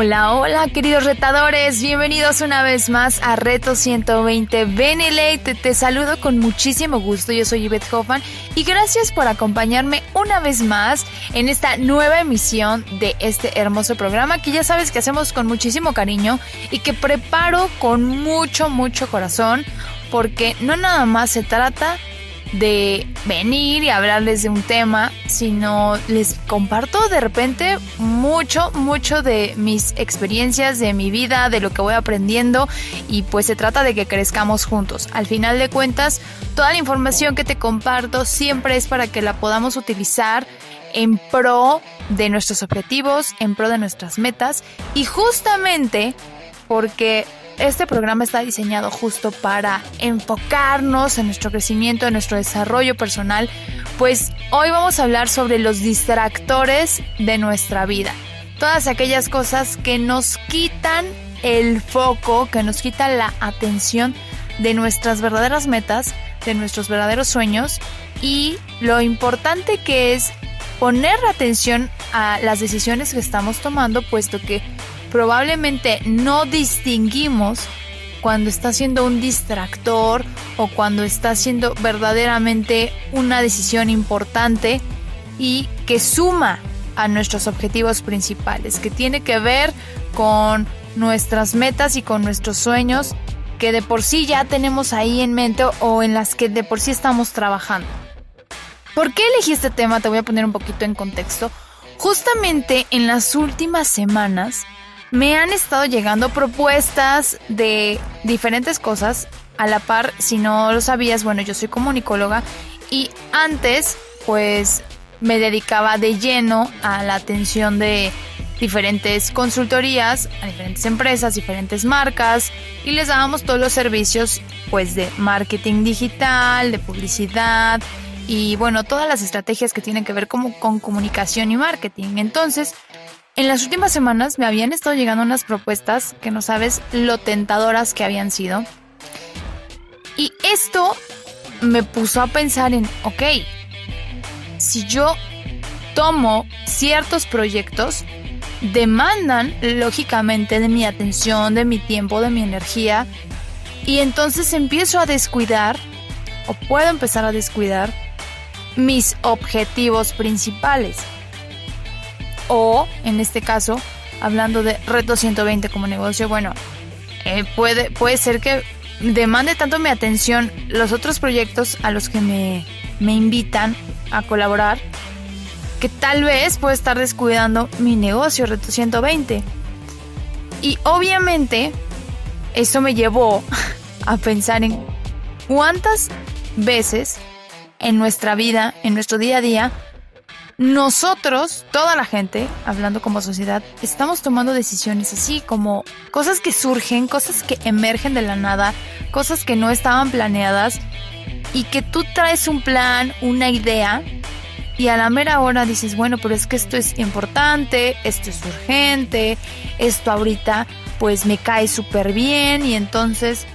Hola, hola queridos retadores, bienvenidos una vez más a Reto 120 Benelate. Te saludo con muchísimo gusto, yo soy Yvette Hoffman y gracias por acompañarme una vez más en esta nueva emisión de este hermoso programa que ya sabes que hacemos con muchísimo cariño y que preparo con mucho, mucho corazón porque no nada más se trata de venir y hablarles de un tema, sino les comparto de repente mucho, mucho de mis experiencias, de mi vida, de lo que voy aprendiendo y pues se trata de que crezcamos juntos. Al final de cuentas, toda la información que te comparto siempre es para que la podamos utilizar en pro de nuestros objetivos, en pro de nuestras metas y justamente porque este programa está diseñado justo para enfocarnos en nuestro crecimiento, en nuestro desarrollo personal, pues hoy vamos a hablar sobre los distractores de nuestra vida. Todas aquellas cosas que nos quitan el foco, que nos quitan la atención de nuestras verdaderas metas, de nuestros verdaderos sueños y lo importante que es poner atención a las decisiones que estamos tomando, puesto que probablemente no distinguimos cuando está siendo un distractor o cuando está siendo verdaderamente una decisión importante y que suma a nuestros objetivos principales, que tiene que ver con nuestras metas y con nuestros sueños que de por sí ya tenemos ahí en mente o en las que de por sí estamos trabajando. ¿Por qué elegí este tema? Te voy a poner un poquito en contexto. Justamente en las últimas semanas me han estado llegando propuestas de diferentes cosas. A la par, si no lo sabías, bueno, yo soy comunicóloga y antes, pues, me dedicaba de lleno a la atención de diferentes consultorías, a diferentes empresas, diferentes marcas y les dábamos todos los servicios, pues, de marketing digital, de publicidad y, bueno, todas las estrategias que tienen que ver como con comunicación y marketing. Entonces, en las últimas semanas me habían estado llegando unas propuestas que no sabes lo tentadoras que habían sido. Y esto me puso a pensar en, ok, si yo tomo ciertos proyectos, demandan lógicamente de mi atención, de mi tiempo, de mi energía, y entonces empiezo a descuidar, o puedo empezar a descuidar, mis objetivos principales. O, en este caso, hablando de Reto 120 como negocio, bueno, eh, puede, puede ser que demande tanto mi atención los otros proyectos a los que me, me invitan a colaborar, que tal vez puedo estar descuidando mi negocio Reto 120. Y obviamente, eso me llevó a pensar en cuántas veces en nuestra vida, en nuestro día a día, nosotros, toda la gente, hablando como sociedad, estamos tomando decisiones así como cosas que surgen, cosas que emergen de la nada, cosas que no estaban planeadas y que tú traes un plan, una idea y a la mera hora dices, bueno, pero es que esto es importante, esto es urgente, esto ahorita pues me cae súper bien y entonces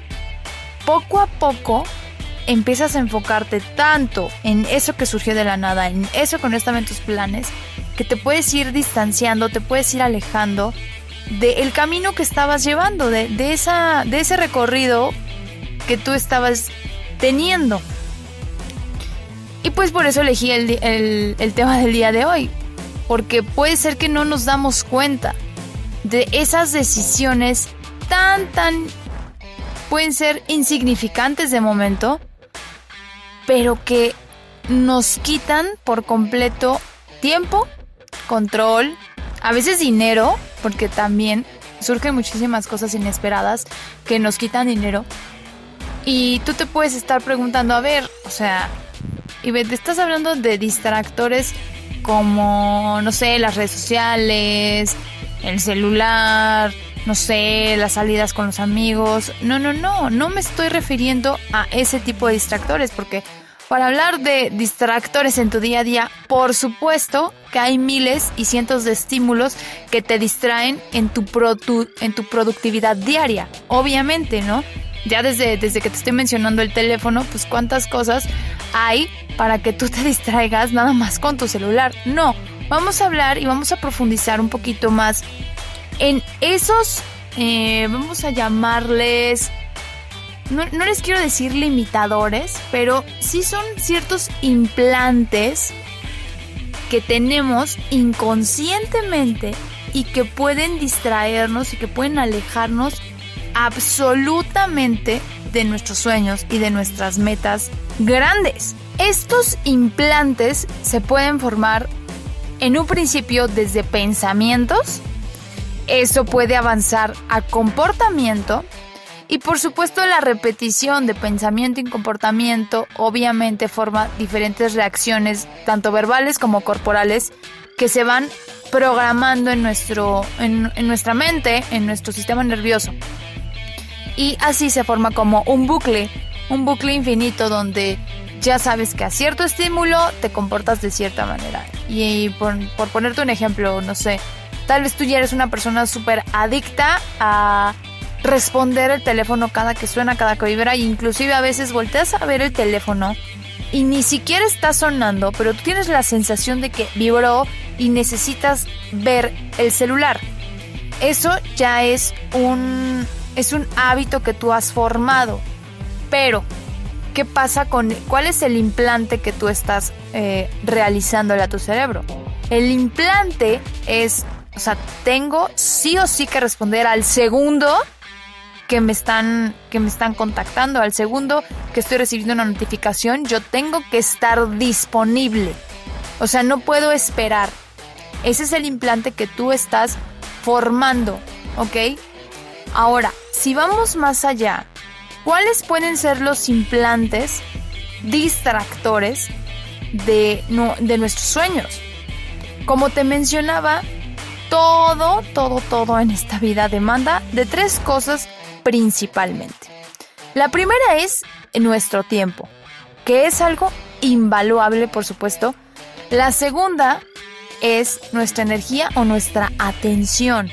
poco a poco empiezas a enfocarte tanto en eso que surgió de la nada, en eso que no estaba en tus planes, que te puedes ir distanciando, te puedes ir alejando del camino que estabas llevando, de, esa, de ese recorrido que tú estabas teniendo. Y pues por eso elegí el, el tema del día de hoy, porque puede ser que no nos damos cuenta de esas decisiones tan, tan, pueden ser insignificantes de momento, pero que nos quitan por completo tiempo, control, a veces dinero, porque también surgen muchísimas cosas inesperadas que nos quitan dinero. Y tú te puedes estar preguntando, a ver, o sea, y te estás hablando de distractores como, no sé, las redes sociales, el celular, no sé, las salidas con los amigos. No, no, no, no me estoy refiriendo a ese tipo de distractores porque para hablar de distractores en tu día a día, por supuesto que hay miles y cientos de estímulos que te distraen en tu, en tu productividad diaria, obviamente, ¿no? Ya desde, desde que te estoy mencionando el teléfono, pues cuántas cosas hay para que tú te distraigas nada más con tu celular. No, vamos a hablar y vamos a profundizar un poquito más en esos, eh, vamos a llamarles, no, no les quiero decir limitadores, pero sí son ciertos implantes que tenemos inconscientemente y que pueden distraernos y que pueden alejarnos absolutamente de nuestros sueños y de nuestras metas grandes. Estos implantes se pueden formar en un principio desde pensamientos, eso puede avanzar a comportamiento y por supuesto la repetición de pensamiento y comportamiento obviamente forma diferentes reacciones, tanto verbales como corporales, que se van programando en, nuestro, en, nuestra mente, en nuestro sistema nervioso. Y así se forma como un bucle, un bucle infinito donde ya sabes que a cierto estímulo te comportas de cierta manera. Y por ponerte un ejemplo, no sé, tal vez tú ya eres una persona súper adicta a responder el teléfono cada que suena, cada que vibra, e inclusive a veces volteas a ver el teléfono y ni siquiera está sonando, pero tú tienes la sensación de que vibró y necesitas ver el celular. Eso ya es un es un hábito que tú has formado. Pero, ¿qué pasa con cuál es el implante que tú estás eh, realizándole a tu cerebro? El implante es, o sea, tengo sí o sí que responder al segundo que me están que me están contactando, al segundo que estoy recibiendo una notificación, yo tengo que estar disponible. O sea, no puedo esperar. Ese es el implante que tú estás formando, ¿ok? Ahora, si vamos más allá, ¿cuáles pueden ser los implantes distractores de, de nuestros sueños? Como te mencionaba, todo, todo, todo en esta vida demanda de tres cosas principalmente. La primera es nuestro tiempo, que es algo invaluable, por supuesto. La segunda es nuestra energía o nuestra atención.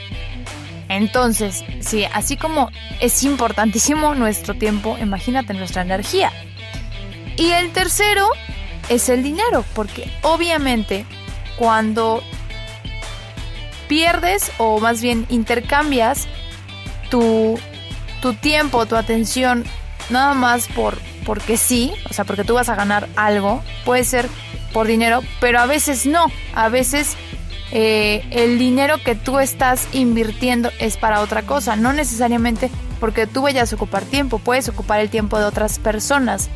Entonces, sí, así como es importantísimo nuestro tiempo, imagínate nuestra energía. Y el tercero es el dinero, porque obviamente cuando pierdes o más bien intercambias tu, tu tiempo, tu atención, nada más por porque sí, o sea, porque tú vas a ganar algo, puede ser por dinero, pero a veces no, a veces eh, el dinero que tú estás invirtiendo es para otra cosa, no necesariamente porque tú vayas a ocupar tiempo, puedes ocupar el tiempo de otras personas.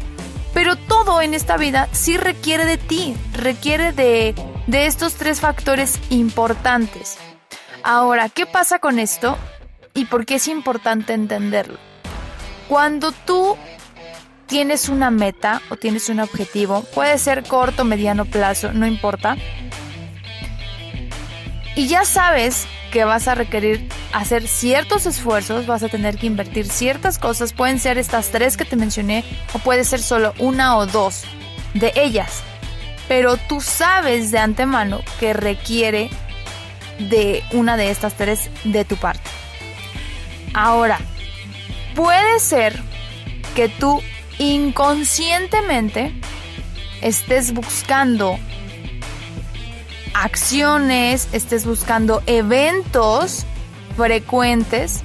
Pero todo en esta vida sí requiere de ti, requiere de, de estos tres factores importantes. Ahora, ¿qué pasa con esto? ¿Y por qué es importante entenderlo? Cuando tú tienes una meta o tienes un objetivo, puede ser corto, mediano plazo, no importa, y ya sabes que vas a requerir hacer ciertos esfuerzos, vas a tener que invertir ciertas cosas, pueden ser estas tres que te mencioné o puede ser solo una o dos de ellas, pero tú sabes de antemano que requiere de una de estas tres de tu parte. Ahora, puede ser que tú inconscientemente estés buscando acciones, estés buscando eventos frecuentes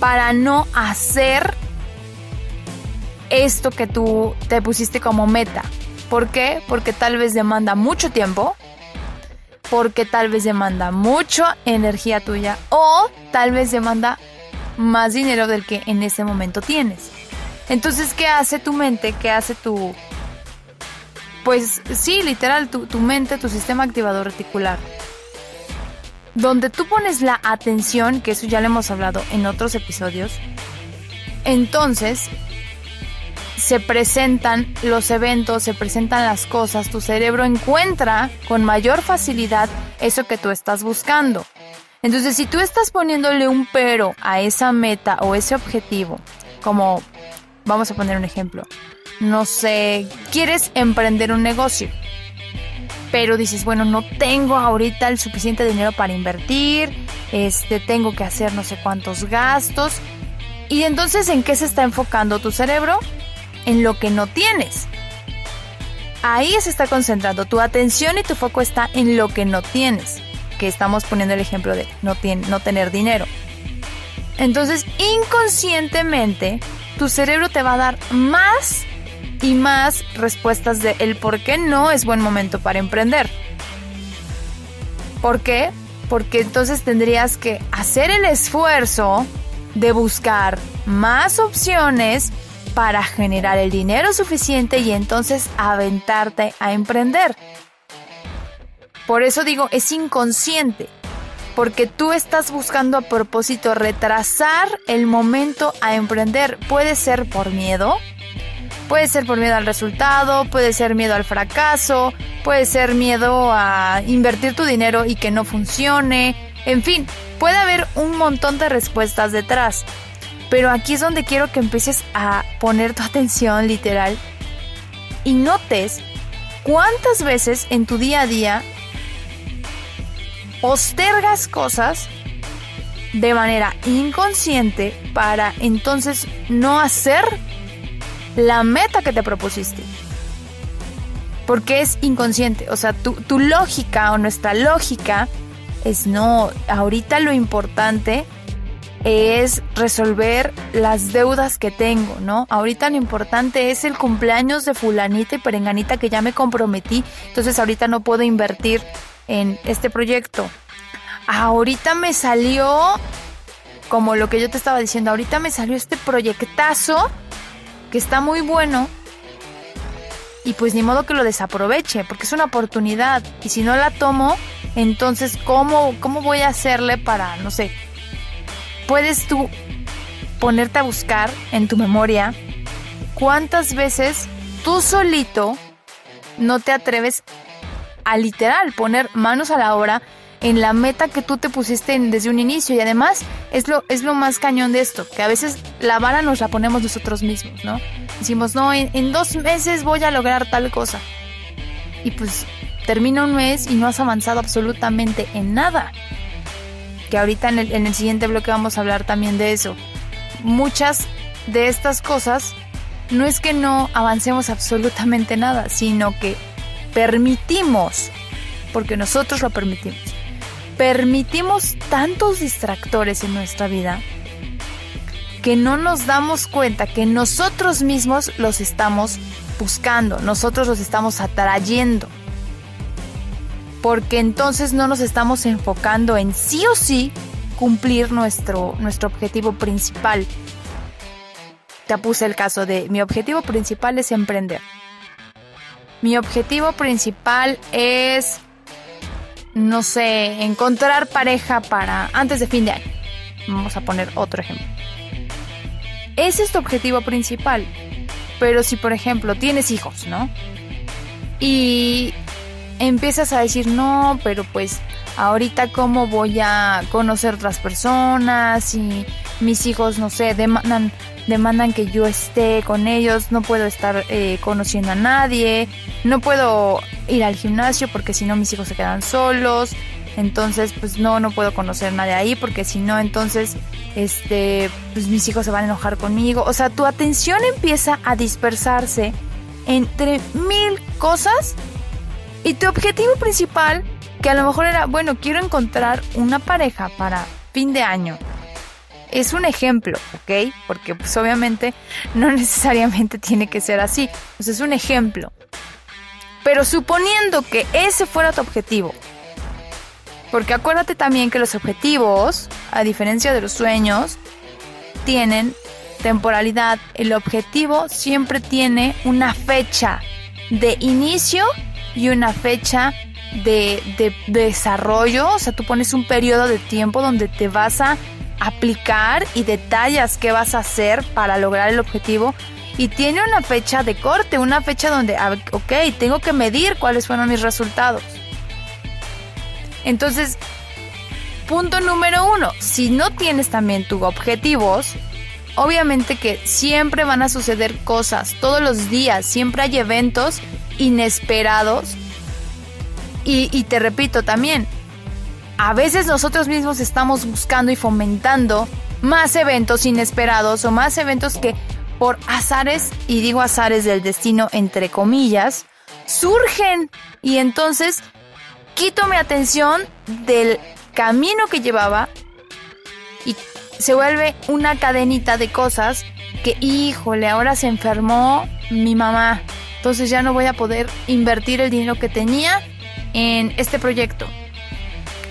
para no hacer esto que tú te pusiste como meta. ¿Por qué? Porque tal vez demanda mucho tiempo, porque tal vez demanda mucha energía tuya o tal vez demanda más dinero del que en ese momento tienes. Entonces, ¿qué hace tu mente? ¿Qué hace tu, pues sí, literal, tu, mente, tu sistema activador reticular. Donde tú pones la atención, que eso ya lo hemos hablado en otros episodios, entonces se presentan los eventos, se presentan las cosas, tu cerebro encuentra con mayor facilidad eso que tú estás buscando. Entonces, si tú estás poniéndole un pero a esa meta o ese objetivo, como vamos a poner un ejemplo, no sé, quieres emprender un negocio, pero dices, bueno, no tengo ahorita el suficiente dinero para invertir, este, tengo que hacer no sé cuántos gastos. Y entonces, ¿en qué se está enfocando tu cerebro? En lo que no tienes. Ahí se está concentrando. Tu atención y tu foco está en lo que no tienes. Que estamos poniendo el ejemplo de no, no tener dinero. Entonces, inconscientemente, tu cerebro te va a dar más y más respuestas de el por qué no es buen momento para emprender. ¿Por qué? Porque entonces tendrías que hacer el esfuerzo de buscar más opciones para generar el dinero suficiente y entonces aventarte a emprender. Por eso digo, es inconsciente, porque tú estás buscando a propósito retrasar el momento a emprender. Puede ser por miedo, puede ser por miedo al resultado, puede ser miedo al fracaso, puede ser miedo a invertir tu dinero y que no funcione, en fin, puede haber un montón de respuestas detrás. Pero aquí es donde quiero que empieces a poner tu atención literal y notes cuántas veces en tu día a día postergas cosas de manera inconsciente para entonces no hacer la meta que te propusiste. Porque es inconsciente, o sea, tu, tu lógica o nuestra lógica es no, ahorita lo importante es resolver las deudas que tengo, ¿no? Ahorita lo importante es el cumpleaños de fulanita y perenganita que ya me comprometí, entonces ahorita no puedo invertir en este proyecto. Ahorita me salió, como lo que yo te estaba diciendo, ahorita me salió este proyectazo que está muy bueno y pues ni modo que lo desaproveche, porque es una oportunidad y si no la tomo, entonces ¿cómo, cómo voy a hacerle para, no sé, puedes tú ponerte a buscar en tu memoria cuántas veces tú solito no te atreves a literal poner manos a la obra en la meta que tú te pusiste desde un inicio y además es lo, es lo más cañón de esto, que a veces la vara nos la ponemos nosotros mismos, ¿no? Decimos, no, en, dos meses voy a lograr tal cosa. Y pues termina un mes y no has avanzado absolutamente en nada. Que ahorita en el, en el siguiente bloque vamos a hablar también de eso. Muchas de estas cosas no es que no avancemos absolutamente nada, sino que permitimos, porque nosotros lo permitimos, permitimos tantos distractores en nuestra vida que no nos damos cuenta que nosotros mismos los estamos buscando, nosotros los estamos atrayendo. Porque entonces no nos estamos enfocando en sí o sí cumplir nuestro, nuestro objetivo principal. Te puse el caso de mi objetivo principal es emprender. Mi objetivo principal es no sé, encontrar pareja para antes de fin de año. Vamos a poner otro ejemplo. Ese es tu objetivo principal. Pero si, por ejemplo, tienes hijos, ¿no? Y empiezas a decir, no, pero pues ahorita cómo voy a conocer otras personas y mis hijos, no sé, demandan, demandan que yo esté con ellos, no puedo estar eh, conociendo a nadie, no puedo ir al gimnasio porque si no mis hijos se quedan solos, entonces pues no, no puedo conocer a nadie ahí porque si no entonces este, pues mis hijos se van a enojar conmigo, o sea, tu atención empieza a dispersarse entre mil cosas y tu objetivo principal, que a lo mejor era, bueno, quiero encontrar una pareja para fin de año, es un ejemplo, ¿ok? Porque pues obviamente no necesariamente tiene que ser así. Pues es un ejemplo. Pero suponiendo que ese fuera tu objetivo, porque acuérdate también que los objetivos, a diferencia de los sueños, tienen temporalidad. El objetivo siempre tiene una fecha de inicio y una fecha de, de, desarrollo. O sea, tú pones un periodo de tiempo donde te vas a aplicar y detallas qué vas a hacer para lograr el objetivo y tiene una fecha de corte, una fecha donde, ok, tengo que medir cuáles fueron mis resultados. Entonces, punto número uno, si no tienes también tus objetivos, obviamente que siempre van a suceder cosas, todos los días, siempre hay eventos inesperados. Y, te repito también, a veces nosotros mismos estamos buscando y fomentando más eventos inesperados o más eventos que por azares, y digo azares del destino entre comillas, surgen. Y entonces quito mi atención del camino que llevaba y se vuelve una cadenita de cosas que, híjole, ahora se enfermó mi mamá. Entonces ya no voy a poder invertir el dinero que tenía en este proyecto.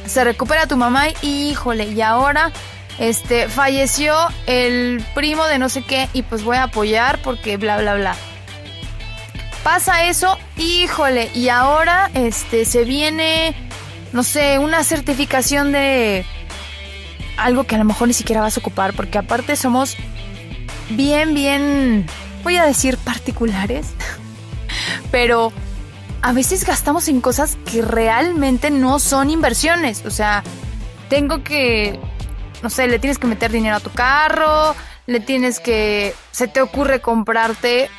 Se recupera tu mamá y, híjole, y ahora este falleció el primo de no sé qué y pues voy a apoyar porque bla bla bla. Pasa eso, híjole, y ahora este se viene no sé, una certificación de algo que a lo mejor ni siquiera vas a ocupar porque aparte somos bien bien voy a decir particulares, pero a veces gastamos en cosas que realmente no son inversiones, o sea, tengo que no sé, le tienes que meter dinero a tu carro, le tienes que, se te ocurre comprarte,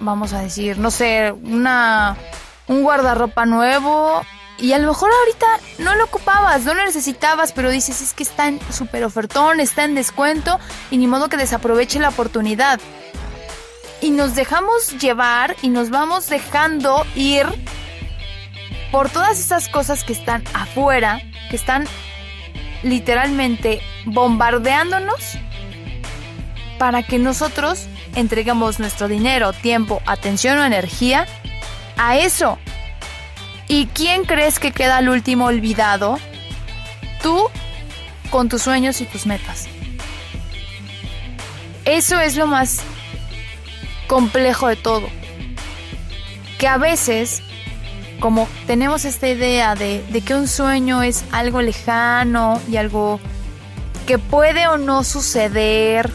vamos a decir, no sé, una, un guardarropa nuevo y a lo mejor ahorita no lo ocupabas, no lo necesitabas, pero dices, es que está en super ofertón, está en descuento y ni modo que desaproveche la oportunidad. Y nos dejamos llevar y nos vamos dejando ir por todas esas cosas que están afuera, que están literalmente bombardeándonos para que nosotros entreguemos nuestro dinero, tiempo, atención o energía a eso. ¿Y quién crees que queda al último olvidado? Tú con tus sueños y tus metas. Eso es lo más complejo de todo. Que a veces como tenemos esta idea de, que un sueño es algo lejano y algo que puede o no suceder,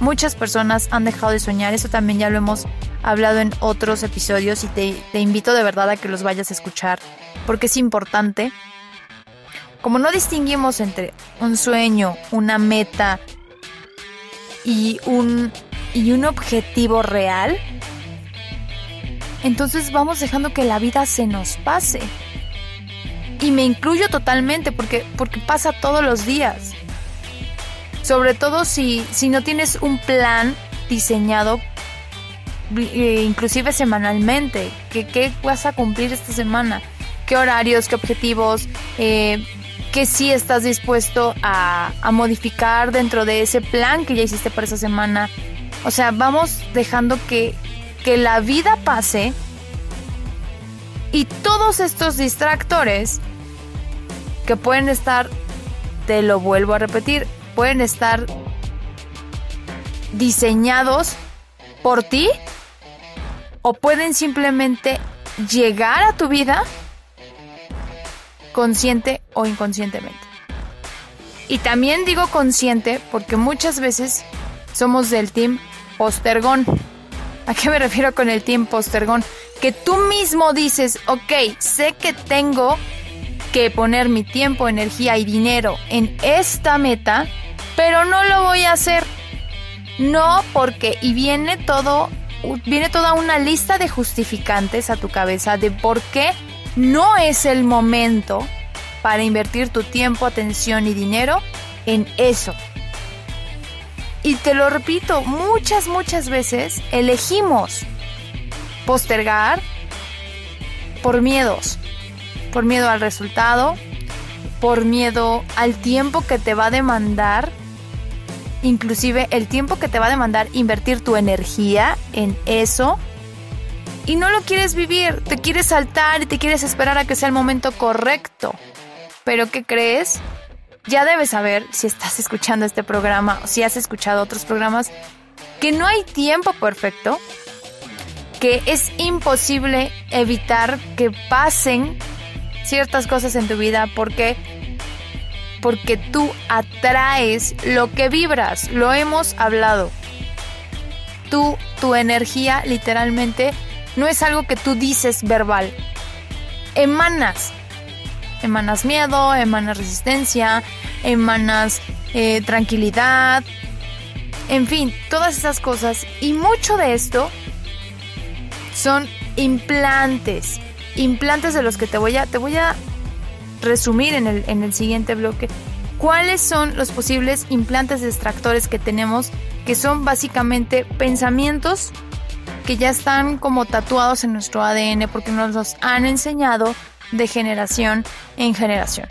muchas personas han dejado de soñar, eso también ya lo hemos hablado en otros episodios y te, invito de verdad a que los vayas a escuchar porque es importante. Como no distinguimos entre un sueño, una meta y un, y un objetivo real, entonces vamos dejando que la vida se nos pase. Y me incluyo totalmente porque, porque pasa todos los días. Sobre todo si, si no tienes un plan diseñado, inclusive semanalmente, que qué vas a cumplir esta semana, qué horarios, qué objetivos, eh, sí estás dispuesto a, a modificar dentro de ese plan que ya hiciste para esa semana. O sea, vamos dejando que, que la vida pase y todos estos distractores que pueden estar, te lo vuelvo a repetir, pueden estar diseñados por ti o pueden simplemente llegar a tu vida consciente o inconscientemente. Y también digo consciente porque muchas veces somos del team postergón. ¿A qué me refiero con el team postergón? Que tú mismo dices, ok, sé que tengo que poner mi tiempo, energía y dinero en esta meta, pero no lo voy a hacer. No porque, y viene todo, viene toda una lista de justificantes a tu cabeza de por qué no es el momento para invertir tu tiempo, atención y dinero en eso. Y te lo repito, muchas, muchas veces elegimos postergar por miedos. Por miedo al resultado, por miedo al tiempo que te va a demandar, inclusive el tiempo que te va a demandar invertir tu energía en eso. Y no lo quieres vivir, te quieres saltar y te quieres esperar a que sea el momento correcto. Pero ¿qué crees? ya debes saber, si estás escuchando este programa o si has escuchado otros programas, que no hay tiempo perfecto, que es imposible evitar que pasen ciertas cosas en tu vida porque porque tú atraes lo que vibras, lo hemos hablado. tú, tu energía literalmente no es algo que tú dices verbal. Emanas. Emanas miedo, emanas resistencia, emanas eh, tranquilidad, en fin, todas esas cosas. Y mucho de esto son implantes. Implantes de los que te voy a, te voy a resumir en el, en el siguiente bloque. ¿Cuáles son los posibles implantes extractores que tenemos? Que son básicamente pensamientos que ya están como tatuados en nuestro ADN porque nos los han enseñado de generación en generación.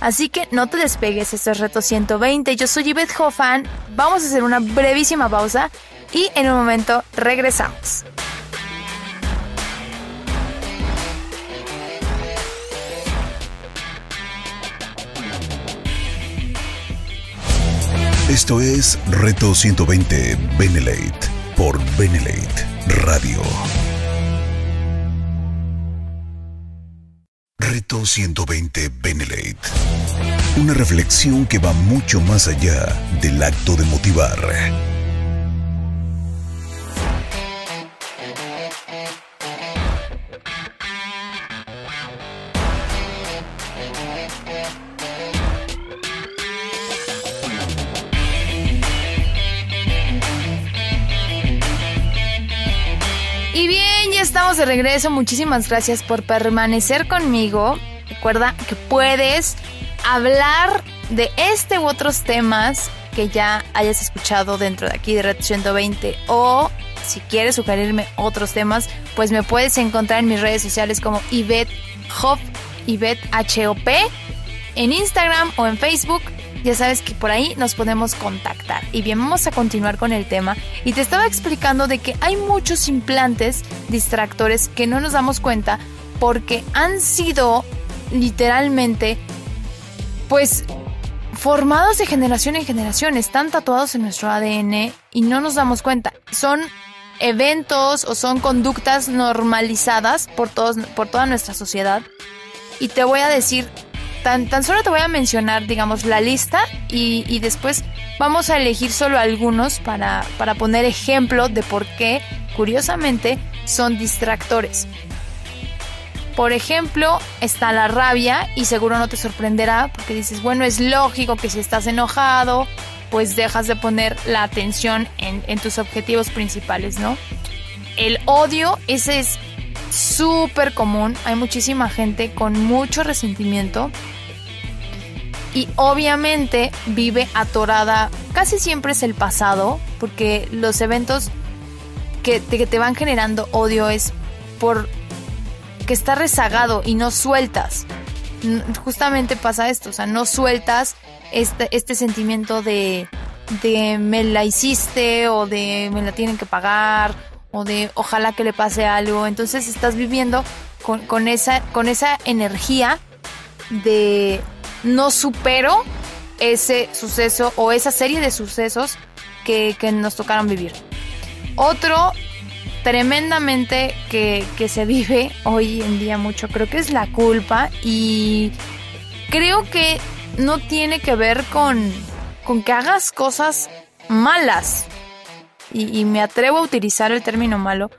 Así que no te despegues, este es Reto 120. Yo soy Yvette Hoffman. Vamos a hacer una brevísima pausa y en un momento regresamos. Esto es Reto 120 Benelate por Benelate Radio. Reto 120 Benelate. Una reflexión que va mucho más allá del acto de motivar regreso. Muchísimas gracias por permanecer conmigo. Recuerda que puedes hablar de este u otros temas que ya hayas escuchado dentro de aquí de Red 120 o si quieres sugerirme otros temas, pues me puedes encontrar en mis redes sociales como Ivette Hop, Ivette H-O-P, en Instagram o en Facebook ya sabes que por ahí nos podemos contactar. Y bien, vamos a continuar con el tema. Y te estaba explicando de que hay muchos implantes distractores que no nos damos cuenta porque han sido literalmente, pues, formados de generación en generación. Están tatuados en nuestro ADN y no nos damos cuenta. Son eventos o son conductas normalizadas por, todos, por toda nuestra sociedad. Y te voy a decir Tan, solo te voy a mencionar, digamos, la lista y, después vamos a elegir solo algunos para, para poner ejemplo de por qué, curiosamente, son distractores. Por ejemplo, está la rabia y seguro no te sorprenderá porque dices, bueno, es lógico que si estás enojado, pues dejas de poner la atención en, en tus objetivos principales, ¿no? El odio, ese es súper común. Hay muchísima gente con mucho resentimiento. Y obviamente vive atorada, casi siempre es el pasado, porque los eventos que te, te van generando odio es por que está rezagado y no sueltas. Justamente pasa esto, o sea, no sueltas este, este sentimiento de, de me la hiciste o de me la tienen que pagar o de ojalá que le pase algo. Entonces estás viviendo con, esa, con esa energía de no supero ese suceso o esa serie de sucesos que, nos tocaron vivir. Otro tremendamente que, que, se vive hoy en día mucho, creo que es la culpa y creo que no tiene que ver con, con que hagas cosas malas, y, me atrevo a utilizar el término malo,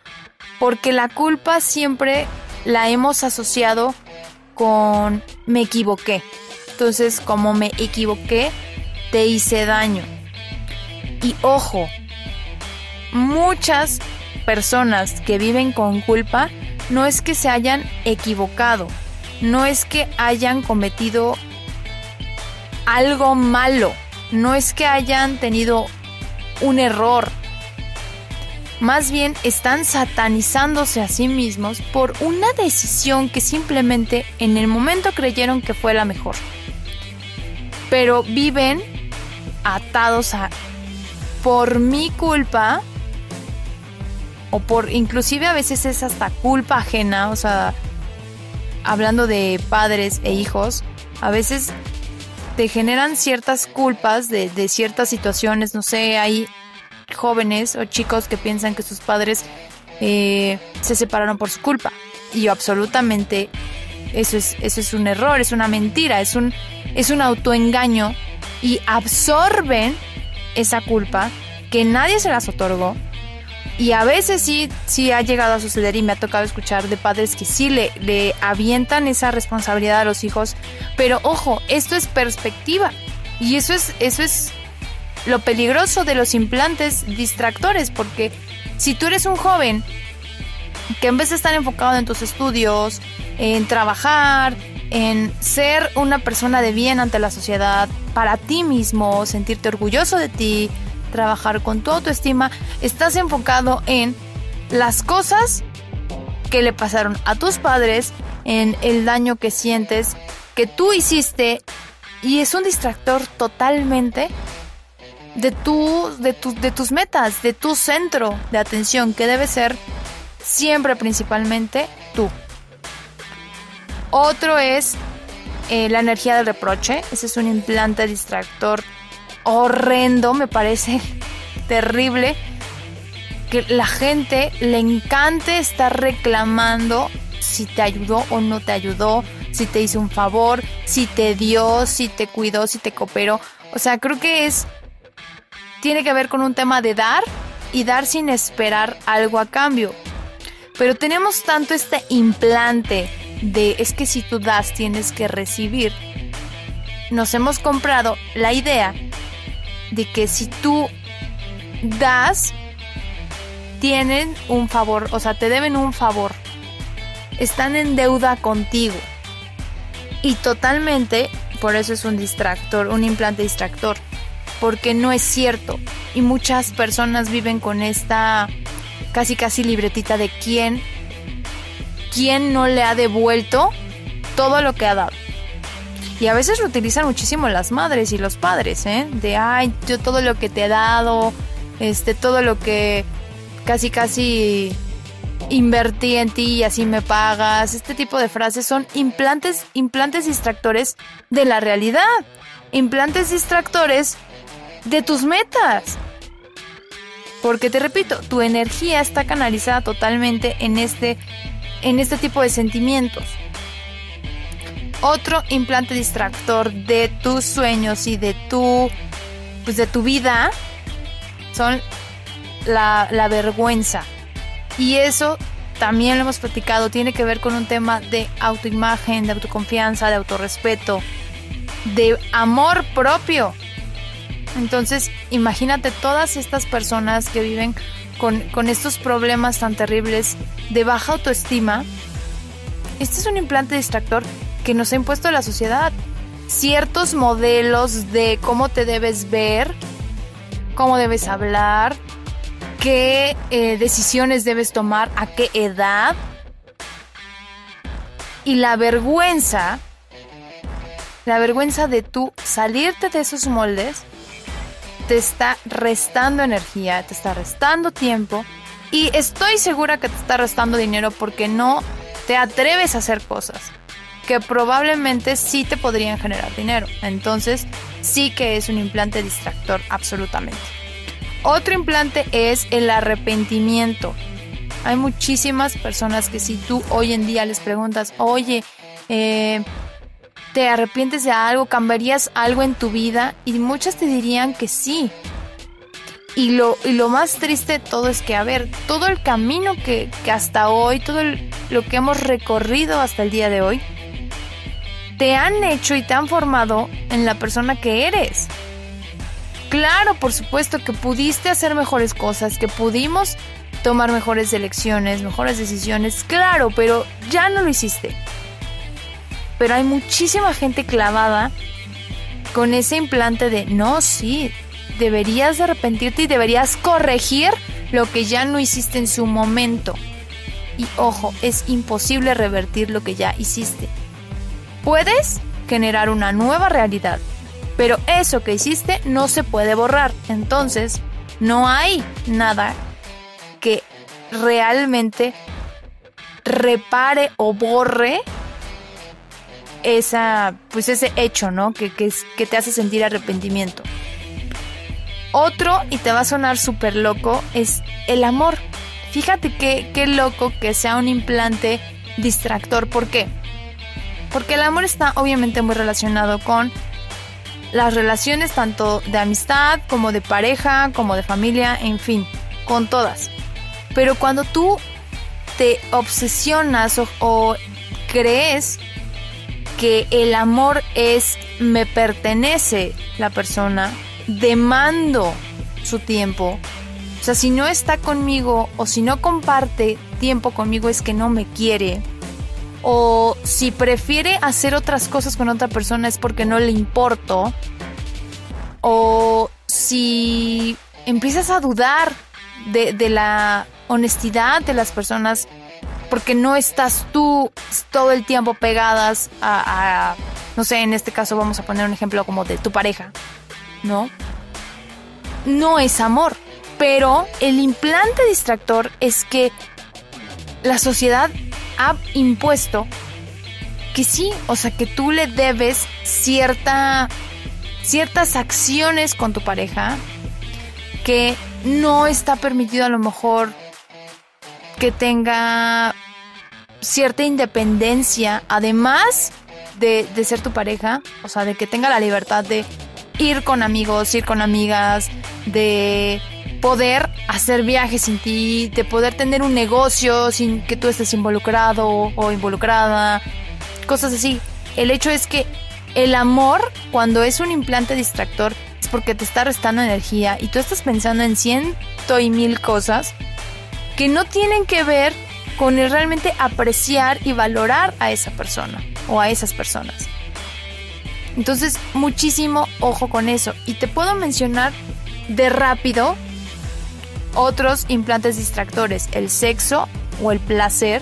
porque la culpa siempre la hemos asociado con me equivoqué. Entonces, como me equivoqué, te hice daño. Y ojo, muchas personas que viven con culpa no es que se hayan equivocado, no es que hayan cometido algo malo, no es que hayan tenido un error, más bien están satanizándose a sí mismos por una decisión que simplemente en el momento creyeron que fue la mejor. Pero viven atados a por mi culpa o por inclusive a veces es hasta culpa ajena, o sea, hablando de padres e hijos, a veces te generan ciertas culpas de, ciertas situaciones, no sé, hay jóvenes o chicos que piensan que sus padres eh, se separaron por su culpa. Y absolutamente eso es, eso es un error, es una mentira, es un, es un autoengaño y absorben esa culpa que nadie se las otorgó Y a veces sí, sí ha llegado a suceder y me ha tocado escuchar de padres que sí le, le avientan esa responsabilidad a los hijos. Pero ojo, esto es perspectiva. Y eso es, eso es lo peligroso de los implantes distractores, porque si tú eres un joven que en vez de estar enfocado en tus estudios, en trabajar, en ser una persona de bien ante la sociedad, para ti mismo, sentirte orgulloso de ti, trabajar con tu autoestima, estás enfocado en las cosas que le pasaron a tus padres, en el daño que sientes, que tú hiciste, y es un distractor totalmente de, tu, de, de tus metas, de tu centro de atención, que debe ser siempre principalmente tú. Otro es eh, la energía del reproche. Ese es un implante distractor horrendo, me parece terrible. Que la gente le encante estar reclamando si te ayudó o no te ayudó, si te hizo un favor, si te dio, si te cuidó, si te cooperó. O sea, creo que es tiene que ver con un tema de dar y dar sin esperar algo a cambio. Pero tenemos tanto este implante de es que si tú das tienes que recibir. Nos hemos comprado la idea de que si tú das, tienen un favor, o sea, te deben un favor. Están en deuda contigo. Y totalmente, por eso es un distractor, un implante distractor porque no es cierto. Y muchas personas viven con esta casi casi libretita de quién, quién no le ha devuelto todo lo que ha dado. Y a veces lo utilizan muchísimo las madres y los padres, ¿eh? De, ay, yo todo lo que te he dado, este, todo lo que casi casi invertí en ti y así me pagas. Este tipo de frases son implantes, implantes distractores de la realidad. Implantes distractores de tus metas. Porque te repito, tu energía está canalizada totalmente en este, en este tipo de sentimientos. Otro implante distractor de tus sueños y de tu, pues de tu vida son la, la vergüenza. Y eso también lo hemos platicado, tiene que ver con un tema de autoimagen, de autoconfianza, de autorrespeto, de amor propio. Entonces, imagínate todas estas personas que viven con, estos problemas tan terribles de baja autoestima. Este es un implante distractor que nos ha impuesto la sociedad. Ciertos modelos de cómo te debes ver, cómo debes hablar, qué eh, decisiones debes tomar, a qué edad. Y la vergüenza, la vergüenza de tú salirte de esos moldes te está restando energía, te está restando tiempo y estoy segura que te está restando dinero porque no te atreves a hacer cosas que probablemente sí te podrían generar dinero. Entonces sí que es un implante distractor, absolutamente. Otro implante es el arrepentimiento. Hay muchísimas personas que si tú hoy en día les preguntas, oye, eh, ¿Te arrepientes de algo? ¿Cambiarías algo en tu vida? Y muchas te dirían que sí. Y lo, y lo más triste de todo es que, a ver, todo el camino que, hasta hoy, todo lo que hemos recorrido hasta el día de hoy, te han hecho y te han formado en la persona que eres. Claro, por supuesto que pudiste hacer mejores cosas, que pudimos tomar mejores elecciones, mejores decisiones, claro, pero ya no lo hiciste pero hay muchísima gente clavada con ese implante de no, sí, deberías de arrepentirte y deberías corregir lo que ya no hiciste en su momento. Y ojo, es imposible revertir lo que ya hiciste. Puedes generar una nueva realidad, pero eso que hiciste no se puede borrar. Entonces, no hay nada que realmente repare o borre esa, pues ese hecho, ¿no? Que, que, que te hace sentir arrepentimiento. Otro, y te va a sonar súper loco, es el amor. Fíjate qué, qué loco que sea un implante distractor. ¿Por qué? Porque el amor está obviamente muy relacionado con las relaciones tanto de amistad como de pareja, como de familia, en fin, con todas. Pero cuando tú te obsesionas o, crees que el amor es me pertenece la persona, demando su tiempo. O sea, si no está conmigo o si no comparte tiempo conmigo es que no me quiere. O si prefiere hacer otras cosas con otra persona es porque no le importo. O si empiezas a dudar de, la honestidad de las personas porque no estás tú todo el tiempo pegadas a, no sé, en este caso vamos a poner un ejemplo como de tu pareja, ¿no? No es amor, pero el implante distractor es que la sociedad ha impuesto que sí, o sea, que tú le debes cierta, ciertas acciones con tu pareja que no está permitido a lo mejor que tenga cierta independencia, además de, ser tu pareja, o sea, de que tenga la libertad de ir con amigos, ir con amigas, de poder hacer viajes sin ti, de poder tener un negocio sin que tú estés involucrado o involucrada, cosas así. El hecho es que el amor, cuando es un implante distractor, porque te está restando energía y tú estás pensando en ciento y mil cosas que no tienen que ver con realmente apreciar y valorar a esa persona o a esas personas. Entonces, muchísimo ojo con eso. Y te puedo mencionar de rápido otros implantes distractores, el sexo o el placer,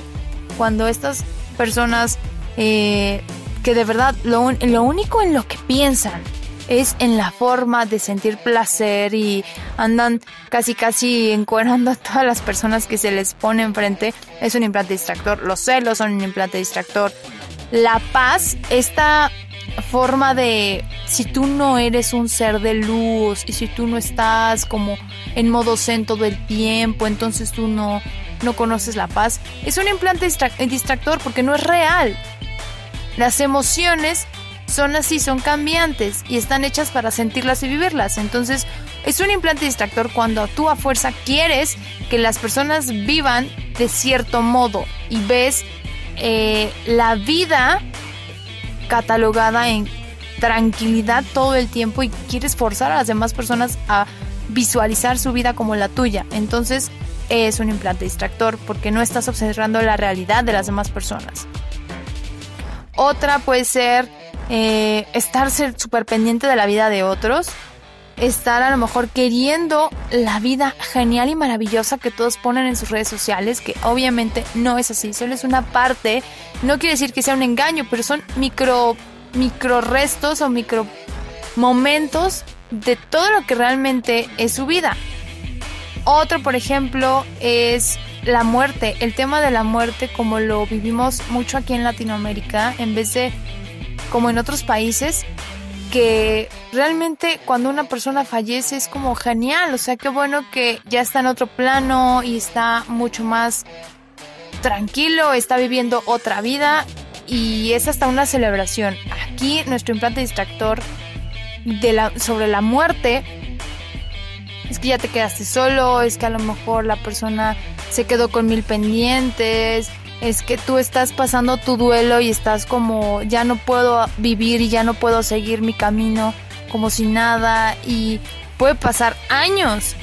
cuando estas personas eh, que de verdad lo, lo único en lo que piensan es en la forma de sentir placer y andan casi casi encuerando a todas las personas que se les pone enfrente. Es un implante distractor. Los celos son un implante distractor. La paz, esta forma de si tú no eres un ser de luz y si tú no estás como en modo zen todo el tiempo, entonces tú no, no conoces la paz. Es un implante distractor porque no es real. Las emociones son así, son cambiantes y están hechas para sentirlas y vivirlas. Entonces, es un implante distractor cuando tú a fuerza quieres que las personas vivan de cierto modo y ves eh, la vida catalogada en tranquilidad todo el tiempo y quieres forzar a las demás personas a visualizar su vida como la tuya. Entonces, es un implante distractor porque no estás observando la realidad de las demás personas. Otra puede ser eh, estar súper pendiente de la vida de otros, estar a lo mejor queriendo la vida genial y maravillosa que todos ponen en sus redes sociales, que obviamente no es así, solo es una parte, no quiere decir que sea un engaño, pero son micro, micro restos o micro momentos de todo lo que realmente es su vida. Otro, por ejemplo, es la muerte, el tema de la muerte como lo vivimos mucho aquí en Latinoamérica, en vez de como en otros países, que realmente cuando una persona fallece es como genial, o sea, qué bueno que ya está en otro plano y está mucho más tranquilo, está viviendo otra vida y es hasta una celebración. Aquí nuestro implante distractor de la, sobre la muerte es que ya te quedaste solo, es que a lo mejor la persona se quedó con mil pendientes, es que tú estás pasando tu duelo y estás como ya no puedo vivir y ya no puedo seguir mi camino como si nada y puede pasar años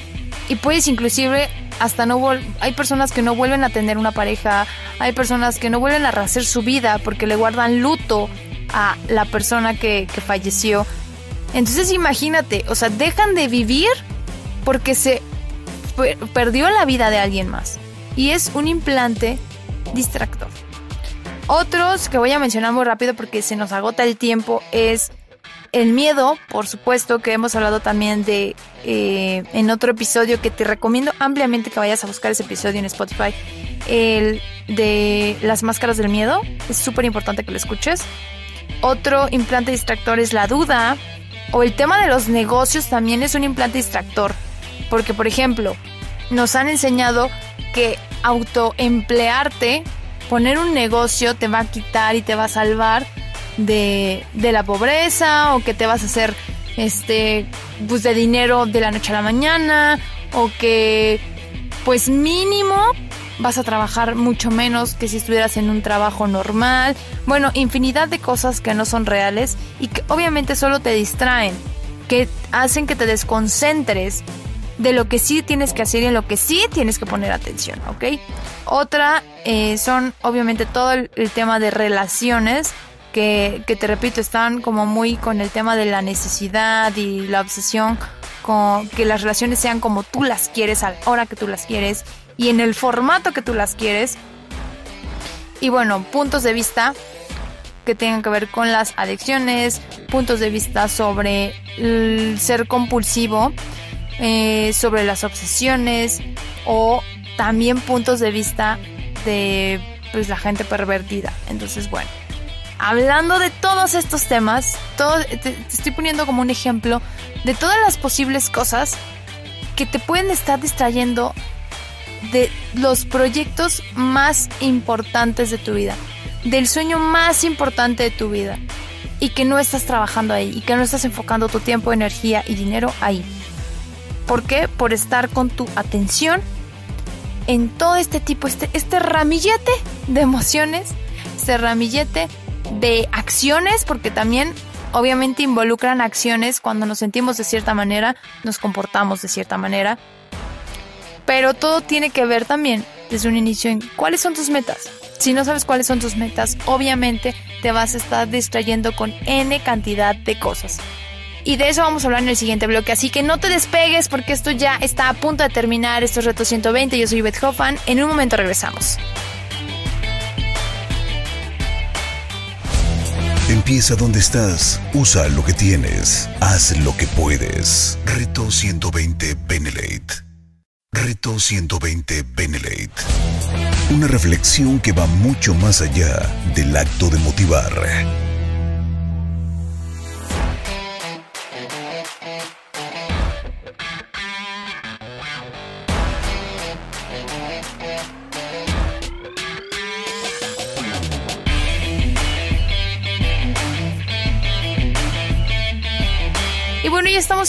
y puedes inclusive hasta no hay personas que no vuelven a tener una pareja, hay personas que no vuelven a rehacer su vida porque le guardan luto a la persona que, que falleció. Entonces imagínate, o sea, dejan de vivir porque se perdió la vida de alguien más. Y es un implante distractor. Otros que voy a mencionar muy rápido porque se nos agota el tiempo es el miedo, por supuesto, que hemos hablado también de eh, en otro episodio que te recomiendo ampliamente que vayas a buscar ese episodio en Spotify. El de las máscaras del miedo. Es súper importante que lo escuches. Otro implante distractor es la duda. O el tema de los negocios también es un implante distractor. Porque, por ejemplo, nos han enseñado que autoemplearte, poner un negocio te va a quitar y te va a salvar de, la pobreza o que te vas a hacer este pues de dinero de la noche a la mañana o que pues mínimo vas a trabajar mucho menos que si estuvieras en un trabajo normal. Bueno, infinidad de cosas que no son reales y que obviamente solo te distraen, que hacen que te desconcentres de lo que sí tienes que hacer y en lo que sí tienes que poner atención, ¿ok? Otra eh, son obviamente todo el, tema de relaciones. Que, que te repito, están como muy con el tema de la necesidad y la obsesión con que las relaciones sean como tú las quieres, a la hora que tú las quieres y en el formato que tú las quieres. Y bueno, puntos de vista que tengan que ver con las adicciones, puntos de vista sobre el ser compulsivo, eh, sobre las obsesiones o también puntos de vista de pues, la gente pervertida. Entonces, bueno, hablando de todos estos temas, todo, te estoy poniendo como un ejemplo de todas las posibles cosas que te pueden estar distrayendo de los proyectos más importantes de tu vida, del sueño más importante de tu vida y que no estás trabajando ahí y que no estás enfocando tu tiempo, energía y dinero ahí. ¿Por qué? Por estar con tu atención en todo este tipo, este, este ramillete de emociones, este ramillete de acciones, porque también obviamente involucran acciones cuando nos sentimos de cierta manera, nos comportamos de cierta manera pero todo tiene que ver también desde un inicio en cuáles son tus metas. Si no sabes cuáles son tus metas, obviamente te vas a estar distrayendo con N cantidad de cosas. Y de eso vamos a hablar en el siguiente bloque, así que no te despegues porque esto ya está a punto de terminar, esto es Reto 120, yo soy Beth Hoffman, en un momento regresamos. Empieza donde estás, usa lo que tienes, haz lo que puedes. Reto 120 Benelate. Reto 120 Benelate. Una reflexión que va mucho más allá del acto de motivar.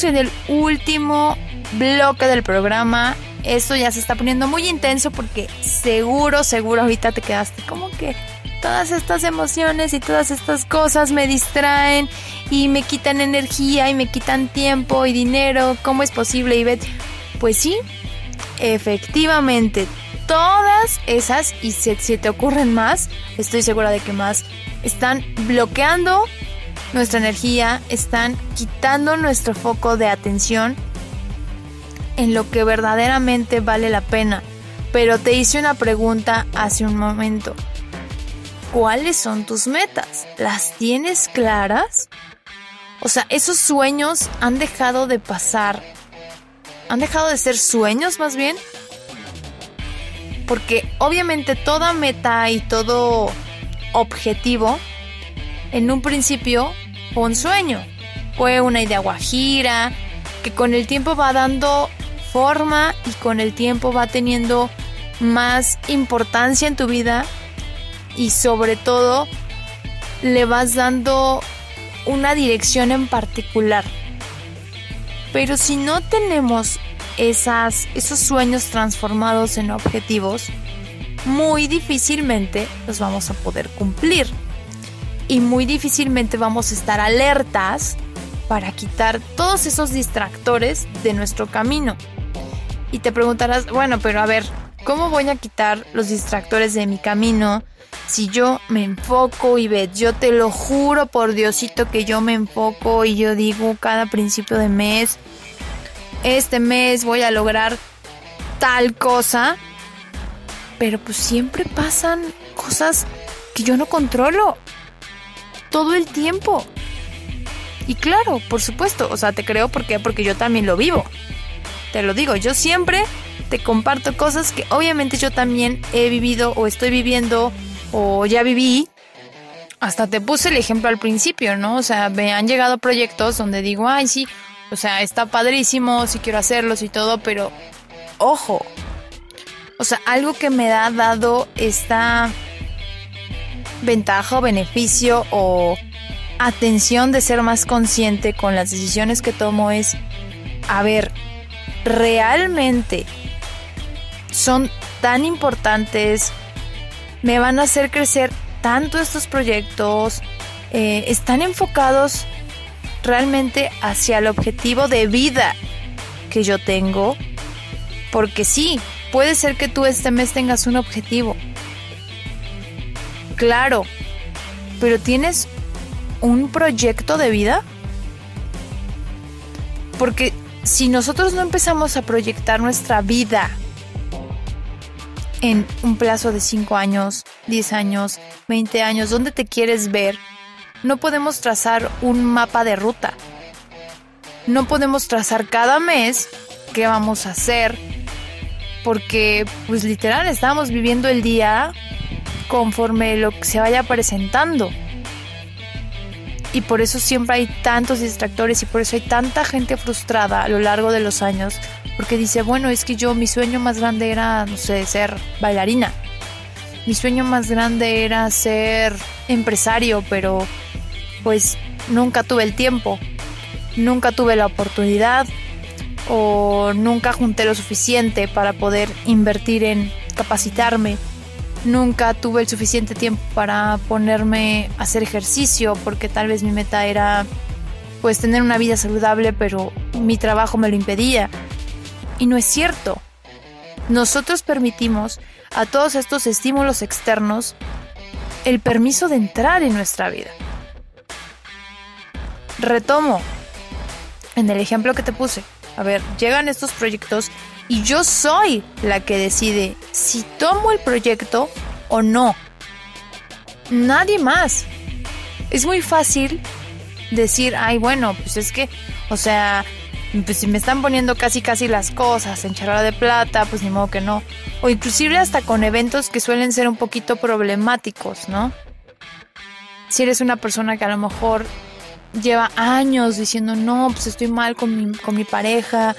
En el último bloque del programa esto ya se está poniendo muy intenso porque seguro, seguro ahorita te quedaste como que todas estas emociones y todas estas cosas me distraen y me quitan energía y me quitan tiempo y dinero. ¿Cómo es posible, Ivette? Pues sí, efectivamente, todas esas, y si, si te ocurren más, estoy segura de que más, están bloqueando nuestra energía, están quitando nuestro foco de atención en lo que verdaderamente vale la pena. Pero te hice una pregunta hace un momento. ¿Cuáles son tus metas? ¿Las tienes claras? O sea, esos sueños han dejado de pasar. ¿Han dejado de ser sueños más bien? Porque obviamente toda meta y todo objetivo en un principio fue un sueño. Fue una idea guajira que con el tiempo va dando forma y con el tiempo va teniendo más importancia en tu vida y sobre todo le vas dando una dirección en particular. Pero si no tenemos esos sueños transformados en objetivos, muy difícilmente los vamos a poder cumplir. Y muy difícilmente vamos a estar alertas para quitar todos esos distractores de nuestro camino. Y te preguntarás, bueno, pero a ver, ¿cómo voy a quitar los distractores de mi camino si yo me enfoco y ves, yo te lo juro por Diosito que yo me enfoco y yo digo cada principio de mes, este mes voy a lograr tal cosa, pero pues siempre pasan cosas que yo no controlo todo el tiempo. Y claro, por supuesto, o sea, te creo porque porque yo también lo vivo. Te lo digo, yo siempre te comparto cosas que obviamente yo también he vivido o estoy viviendo o ya viví. Hasta te puse el ejemplo al principio, ¿no? O sea, me han llegado proyectos donde digo, ay, sí, o sea, está padrísimo, sí quiero hacerlos y todo, pero ojo, o sea, algo que me ha dado esta ventaja o beneficio o atención de ser más consciente con las decisiones que tomo es, a ver, realmente son tan importantes, me van a hacer crecer tanto estos proyectos, eh, están enfocados realmente hacia el objetivo de vida que yo tengo. Porque sí, puede ser que tú este mes tengas un objetivo. Claro, pero tienes un proyecto de vida. Porque si nosotros no empezamos a proyectar nuestra vida en un plazo de 5 años, 10 años, 20 años, ¿dónde te quieres ver? No podemos trazar un mapa de ruta. No podemos trazar cada mes qué vamos a hacer. Porque, pues literal, estamos viviendo el día conforme lo que se vaya presentando. Y por eso siempre hay tantos distractores y por eso hay tanta gente frustrada a lo largo de los años. Porque dice, bueno, es que yo mi sueño más grande era, no sé, ser bailarina. Mi sueño más grande era ser empresario, pero pues nunca tuve el tiempo, nunca tuve la oportunidad o nunca junté lo suficiente para poder invertir en capacitarme. Nunca tuve el suficiente tiempo para ponerme a hacer ejercicio porque tal vez mi meta era pues tener una vida saludable, pero mi trabajo me lo impedía. Y no es cierto. Nosotros permitimos a todos estos estímulos externos el permiso de entrar en nuestra vida. Retomo en el ejemplo que te puse. A ver, llegan estos proyectos y yo soy la que decide si tomo el proyecto o no. Nadie más. Es muy fácil decir, ay, bueno, pues es que, o sea, pues si me están poniendo casi casi las cosas en charla de plata, pues ni modo que no. O inclusive hasta con eventos que suelen ser un poquito problemáticos, ¿no? Si eres una persona que a lo mejor lleva años diciendo, no, pues estoy mal con mi, con mi pareja,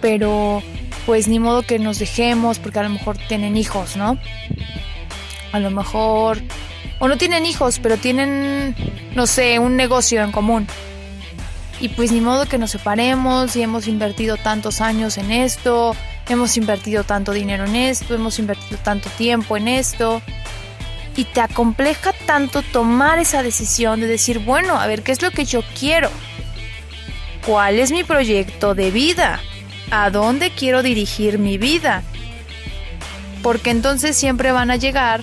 pero pues ni modo que nos dejemos porque a lo mejor tienen hijos, ¿no? A lo mejor, o no tienen hijos, pero tienen, no sé, un negocio en común. Y pues ni modo que nos separemos y hemos invertido tantos años en esto, hemos invertido tanto dinero en esto, hemos invertido tanto tiempo en esto y te acompleja tanto tomar esa decisión de decir, bueno, a ver, ¿qué es lo que yo quiero? ¿Cuál es mi proyecto de vida? ¿A dónde quiero dirigir mi vida? Porque entonces siempre van a llegar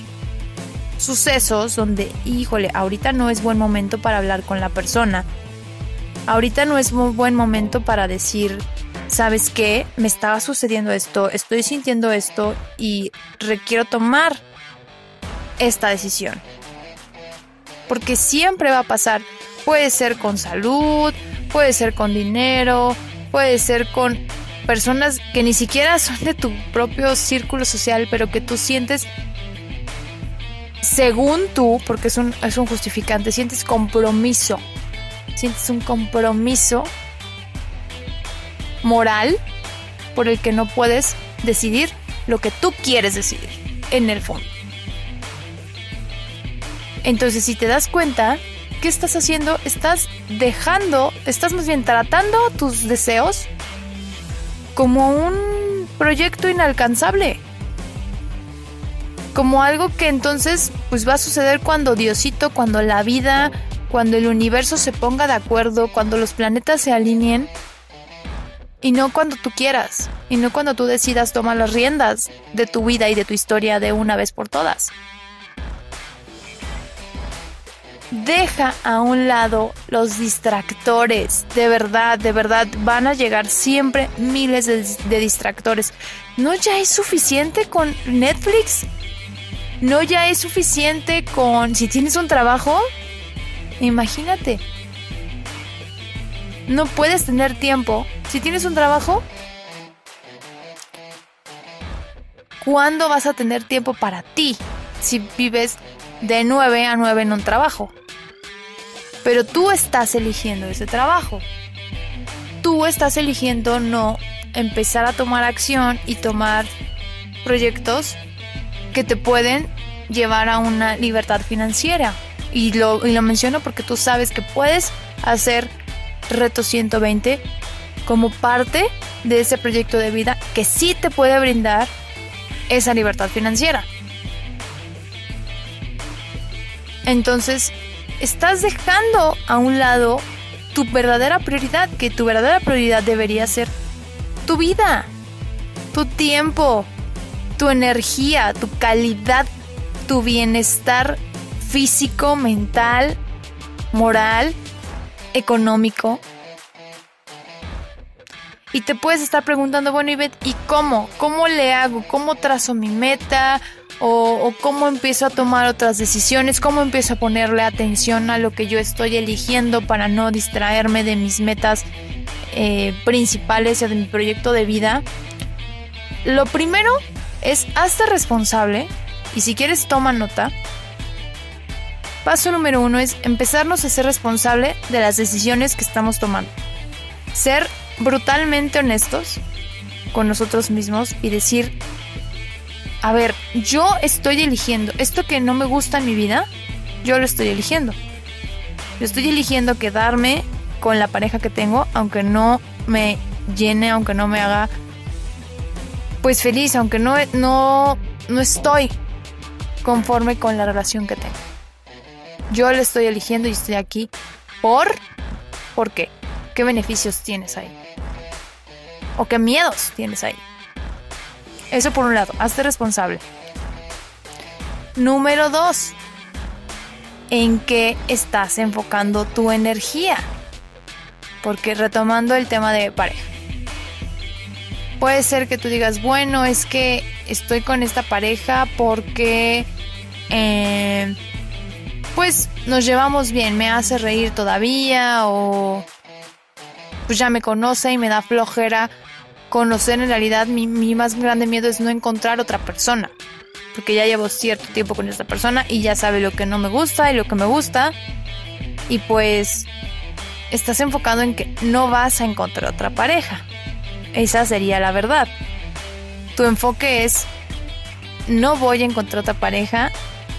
sucesos donde, híjole, ahorita no es buen momento para hablar con la persona. Ahorita no es muy buen momento para decir, ¿sabes qué? Me estaba sucediendo esto, estoy sintiendo esto y requiero tomar esta decisión. Porque siempre va a pasar. Puede ser con salud, puede ser con dinero, puede ser con personas que ni siquiera son de tu propio círculo social, pero que tú sientes, según tú, porque es un, es un justificante, sientes compromiso, sientes un compromiso moral por el que no puedes decidir lo que tú quieres decidir en el fondo. Entonces, si te das cuenta, ¿qué estás haciendo? Estás dejando, estás más bien tratando tus deseos como un proyecto inalcanzable. Como algo que entonces pues va a suceder cuando Diosito, cuando la vida, cuando el universo se ponga de acuerdo, cuando los planetas se alineen y no cuando tú quieras, y no cuando tú decidas tomar las riendas de tu vida y de tu historia de una vez por todas. Deja a un lado los distractores. De verdad, de verdad, van a llegar siempre miles de, distractores. ¿No ya es suficiente con Netflix? ¿No ya es suficiente con si tienes un trabajo? Imagínate. No puedes tener tiempo. Si tienes un trabajo, ¿cuándo vas a tener tiempo para ti? Si vives de 9 a 9 en un trabajo. Pero tú estás eligiendo ese trabajo. Tú estás eligiendo no empezar a tomar acción y tomar proyectos que te pueden llevar a una libertad financiera. Y lo, y lo menciono porque tú sabes que puedes hacer Reto 120 como parte de ese proyecto de vida que sí te puede brindar esa libertad financiera. Entonces, estás dejando a un lado tu verdadera prioridad, que tu verdadera prioridad debería ser tu vida, tu tiempo, tu energía, tu calidad, tu bienestar físico, mental, moral, económico. Y te puedes estar preguntando, bueno, Ivette, ¿y cómo? ¿Cómo le hago? ¿Cómo trazo mi meta? O, cómo empiezo a tomar otras decisiones, cómo empiezo a ponerle atención a lo que yo estoy eligiendo para no distraerme de mis metas eh, principales o de mi proyecto de vida. Lo primero es hazte responsable y si quieres toma nota. Paso número uno es empezarnos a ser responsable de las decisiones que estamos tomando. Ser brutalmente honestos con nosotros mismos y decir, a ver, yo estoy eligiendo esto que no me gusta en mi vida, yo lo estoy eligiendo. Yo estoy eligiendo quedarme con la pareja que tengo, aunque no me llene, aunque no me haga pues feliz, aunque no, no, no estoy conforme con la relación que tengo. Yo lo estoy eligiendo y estoy aquí por... ¿Por qué? ¿Qué beneficios tienes ahí? ¿O qué miedos tienes ahí? Eso por un lado, hazte responsable. Número dos, ¿en qué estás enfocando tu energía? Porque retomando el tema de pareja. Puede ser que tú digas, bueno, es que estoy con esta pareja porque eh, pues nos llevamos bien, me hace reír todavía o pues ya me conoce y me da flojera conocer en realidad mi, más grande miedo es no encontrar otra persona. Porque ya llevo cierto tiempo con esta persona y ya sabe lo que no me gusta y lo que me gusta. Y pues estás enfocado en que no vas a encontrar otra pareja. Esa sería la verdad. Tu enfoque es no voy a encontrar otra pareja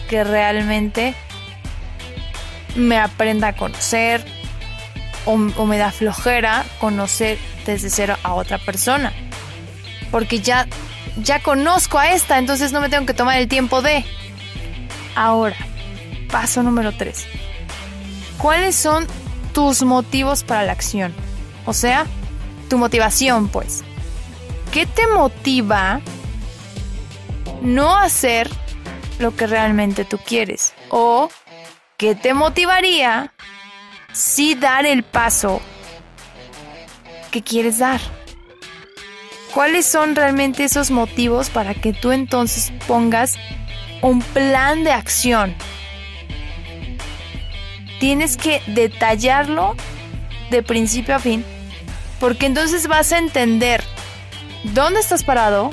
que realmente me aprenda a conocer o, me da flojera conocer desde cero a otra persona. Porque ya, ya conozco a esta, entonces no me tengo que tomar el tiempo de... Ahora, paso número 3. ¿Cuáles son tus motivos para la acción? O sea, tu motivación, pues. ¿Qué te motiva no hacer lo que realmente tú quieres? ¿O qué te motivaría si dar el paso que quieres dar. ¿Cuáles son realmente esos motivos para que tú entonces pongas un plan de acción? Tienes que detallarlo de principio a fin, porque entonces vas a entender dónde estás parado,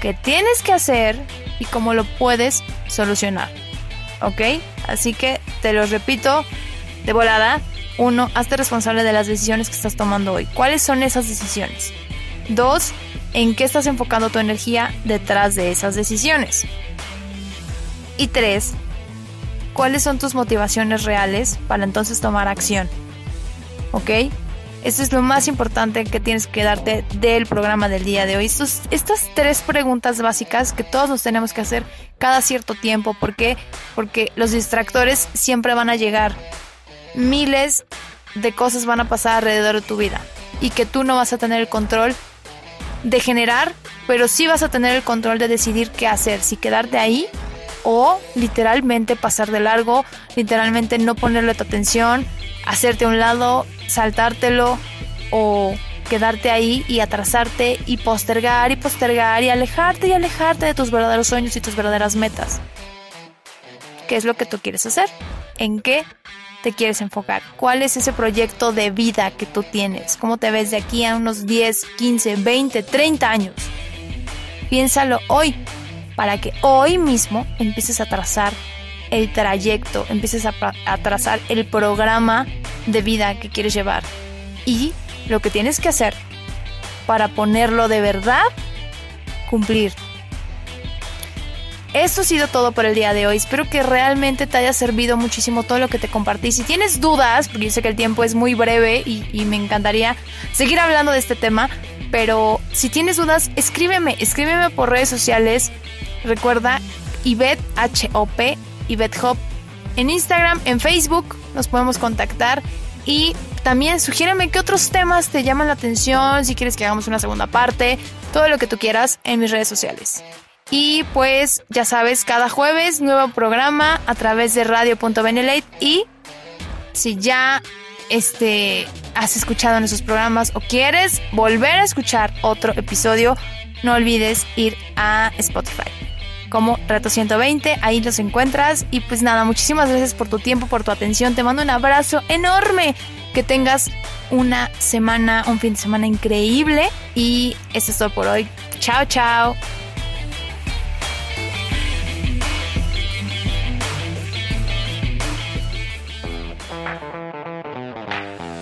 qué tienes que hacer y cómo lo puedes solucionar. ¿Ok? Así que te lo repito de volada. Uno, hazte responsable de las decisiones que estás tomando hoy. ¿Cuáles son esas decisiones? Dos, ¿en qué estás enfocando tu energía detrás de esas decisiones? Y tres, ¿cuáles son tus motivaciones reales para entonces tomar acción? ¿Ok? Esto es lo más importante que tienes que darte del programa del día de hoy. estas tres preguntas básicas que todos nos tenemos que hacer cada cierto tiempo. ¿Por qué? Porque los distractores siempre van a llegar miles de cosas van a pasar alrededor de tu vida y que tú no vas a tener el control de generar, pero sí vas a tener el control de decidir qué hacer, si quedarte ahí o literalmente pasar de largo, literalmente no ponerle tu atención, hacerte a un lado, saltártelo o quedarte ahí y atrasarte y postergar y postergar y alejarte y alejarte de tus verdaderos sueños y tus verdaderas metas. ¿Qué es lo que tú quieres hacer? ¿En qué te quieres enfocar? ¿Cuál es ese proyecto de vida que tú tienes? ¿Cómo te ves de aquí a unos 10, 15, 20, 30 años? Piénsalo hoy para que hoy mismo empieces a trazar el trayecto, empieces a, a trazar el programa de vida que quieres llevar y lo que tienes que hacer para ponerlo de verdad, cumplir esto ha sido todo por el día de hoy. Espero que realmente te haya servido muchísimo todo lo que te compartí. Si tienes dudas, porque yo sé que el tiempo es muy breve y, me encantaría seguir hablando de este tema, Pero si tienes dudas, escríbeme, escríbeme por redes sociales. Recuerda, Ivette H-O-P, Ivette Hop. En Instagram, en Facebook, nos podemos contactar. Y también sugiéreme qué otros temas te llaman la atención, si quieres que hagamos una segunda parte, todo lo que tú quieras en mis redes sociales. Y pues ya sabes, cada jueves nuevo programa a través de radio.benelate y si ya este has escuchado en esos programas o quieres volver a escuchar otro episodio, no olvides ir a Spotify. Como Reto 120, ahí los encuentras. Y pues nada, muchísimas gracias por tu tiempo, por tu atención, te mando un abrazo enorme, que tengas una semana, un fin de semana increíble. Y eso es todo por hoy. Chao, chao.